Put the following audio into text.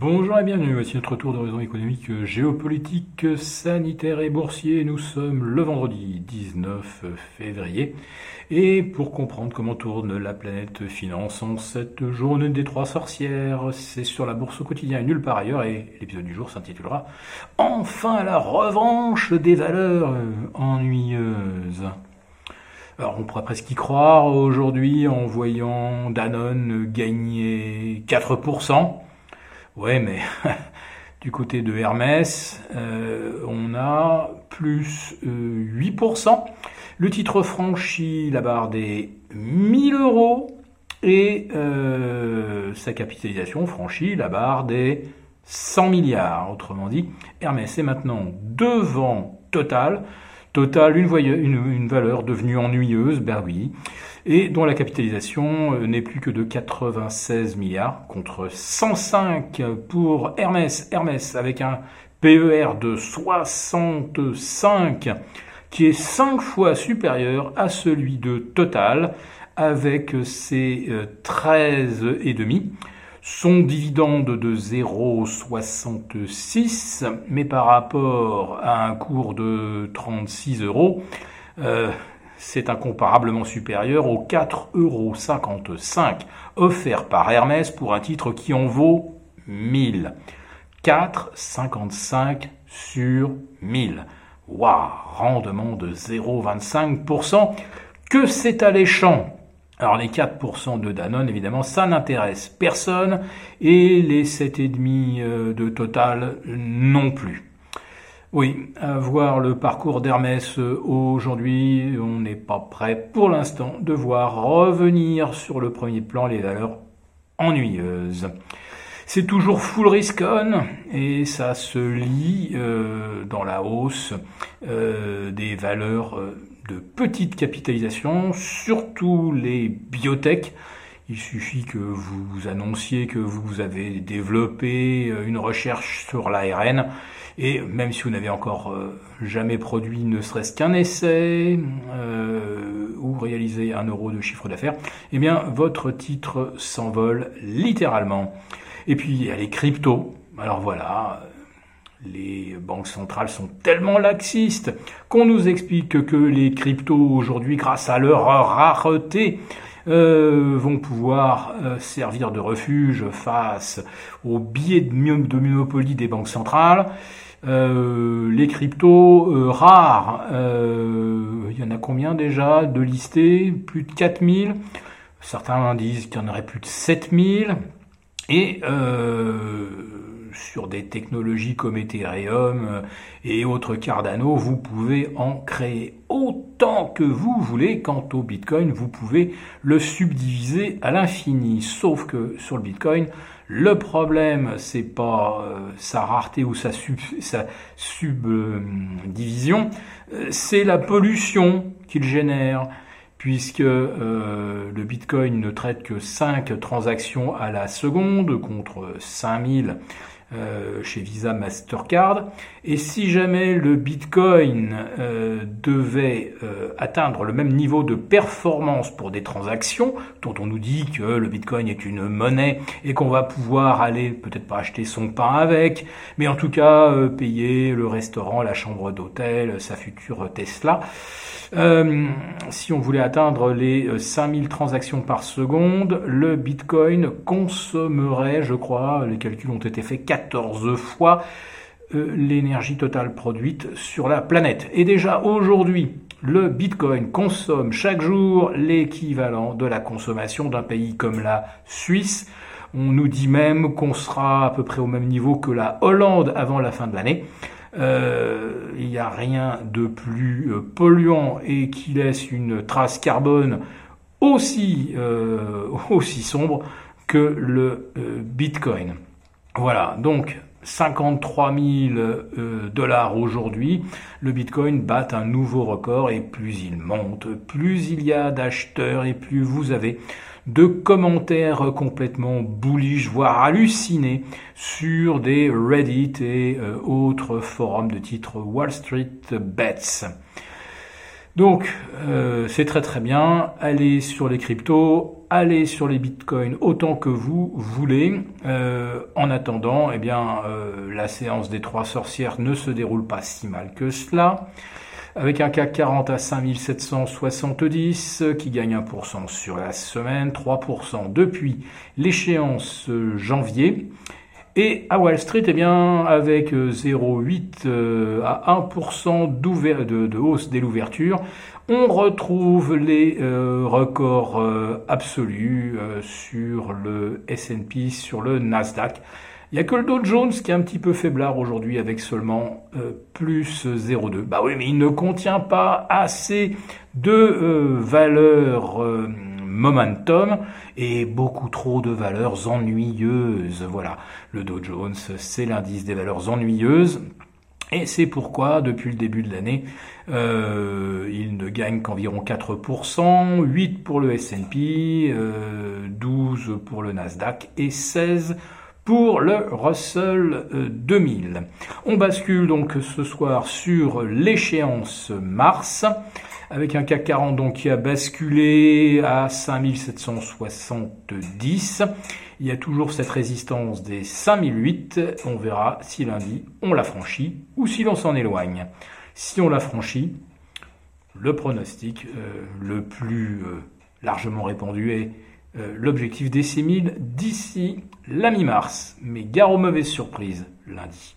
Bonjour et bienvenue, voici notre tour d'horizon économique, géopolitique, sanitaire et boursier. Nous sommes le vendredi 19 février. Et pour comprendre comment tourne la planète finance en cette journée des trois sorcières, c'est sur la bourse au quotidien et nulle part ailleurs. Et l'épisode du jour s'intitulera Enfin la revanche des valeurs ennuyeuses. Alors on pourrait presque y croire aujourd'hui en voyant Danone gagner 4%. Ouais, mais du côté de Hermès, euh, on a plus 8%. Euh, Le titre franchit la barre des 1000 euros et euh, sa capitalisation franchit la barre des 100 milliards. Autrement dit, Hermès est maintenant devant Total. Total, une, valeur devenue ennuyeuse, ben et dont la capitalisation euh, n'est plus que de 96 milliards contre 105 pour Hermès. Hermès avec un PER de 65 qui est 5 fois supérieur à celui de Total avec ses 13,5 euh, son dividende de 0,66, mais par rapport à un cours de 36 euros, euh, c'est incomparablement supérieur aux 4,55 euros offerts par Hermès pour un titre qui en vaut 1000. 4,55 sur 1000. Waouh, rendement de 0,25%. Que c'est alléchant alors les 4% de Danone, évidemment, ça n'intéresse personne, et les 7,5% euh, de Total non plus. Oui, à voir le parcours d'Hermès euh, aujourd'hui, on n'est pas prêt pour l'instant de voir revenir sur le premier plan les valeurs ennuyeuses. C'est toujours full risk on et ça se lit euh, dans la hausse des valeurs de petite capitalisation, surtout les biotech. Il suffit que vous annonciez que vous avez développé une recherche sur l'ARN et même si vous n'avez encore euh, jamais produit ne serait-ce qu'un essai euh, ou réalisé un euro de chiffre d'affaires, eh bien votre titre s'envole littéralement. Et puis il y a les cryptos. Alors voilà, les banques centrales sont tellement laxistes qu'on nous explique que les cryptos aujourd'hui, grâce à leur rareté, euh, vont pouvoir servir de refuge face aux billets de, de monopoly des banques centrales. Euh, les cryptos euh, rares, euh, il y en a combien déjà de listés? Plus de 4000. Certains disent qu'il y en aurait plus de 7000. Et sur des technologies comme Ethereum et autres Cardano, vous pouvez en créer autant que vous voulez. Quant au Bitcoin, vous pouvez le subdiviser à l'infini. Sauf que sur le Bitcoin, le problème, c'est pas euh, sa rareté ou sa, subdivision, euh, c'est la pollution qu'il génère, puisque euh, le Bitcoin ne traite que 5 transactions à la seconde contre 5000 euh, chez Visa Mastercard. Et si jamais le Bitcoin euh, devait euh, atteindre le même niveau de performance pour des transactions, dont on nous dit que le Bitcoin est une monnaie et qu'on va pouvoir aller peut-être pas acheter son pain avec, mais en tout cas payer le restaurant, la chambre d'hôtel, sa future Tesla. Euh, si on voulait atteindre les 5000 euh, transactions par seconde, le Bitcoin consommerait, je crois, les calculs ont été faits 14 fois euh, l'énergie totale produite sur la planète. Et déjà aujourd'hui, le Bitcoin consomme chaque jour l'équivalent de la consommation d'un pays comme la Suisse. On nous dit même qu'on sera à peu près au même niveau que la Hollande avant la fin de l'année. Euh, il n'y a rien de plus euh, polluant et qui laisse une trace carbone aussi, aussi sombre que le Bitcoin. Voilà, donc 53 000 dollars aujourd'hui, le Bitcoin bat un nouveau record et plus il monte, plus il y a d'acheteurs et plus vous avez de commentaires complètement bullish, voire hallucinés sur des Reddit et euh, autres forums de titre Wall Street Bets. Donc, euh, c'est très très bien. Allez sur les cryptos, allez sur les bitcoins autant que vous voulez. Euh, en attendant, eh bien, euh, la séance des trois sorcières ne se déroule pas si mal que cela. Avec un CAC 40 à 5770 qui gagne 1% sur la semaine, 3% depuis l'échéance janvier. Et à Wall Street, eh bien, avec 0,8 euh, à 1% de, de, hausse dès l'ouverture, on retrouve les euh, records euh, absolus sur le S&P, sur le Nasdaq. Il n'y a que le Dow Jones qui est un petit peu faiblard aujourd'hui avec seulement plus 0,2. Bah oui, mais il ne contient pas assez de valeurs momentum et beaucoup trop de valeurs ennuyeuses. Voilà, le Dow Jones, c'est l'indice des valeurs ennuyeuses. Et c'est pourquoi, depuis le début de l'année, euh, il ne gagne qu'environ 4%, 8 pour le S&P, 12 euh, pour le Nasdaq et 16 pour le Russell 2000. Euh, On bascule donc ce soir sur l'échéance mars avec un CAC 40 donc qui a basculé à 5770. Il y a toujours cette résistance des 5008. On verra si lundi on la franchit ou si l'on s'en éloigne. Si on la franchit, le pronostic euh, le plus euh, largement répandu est euh, l'objectif des 6000 d'ici la mi-mars. Mais gare aux mauvaises surprises lundi.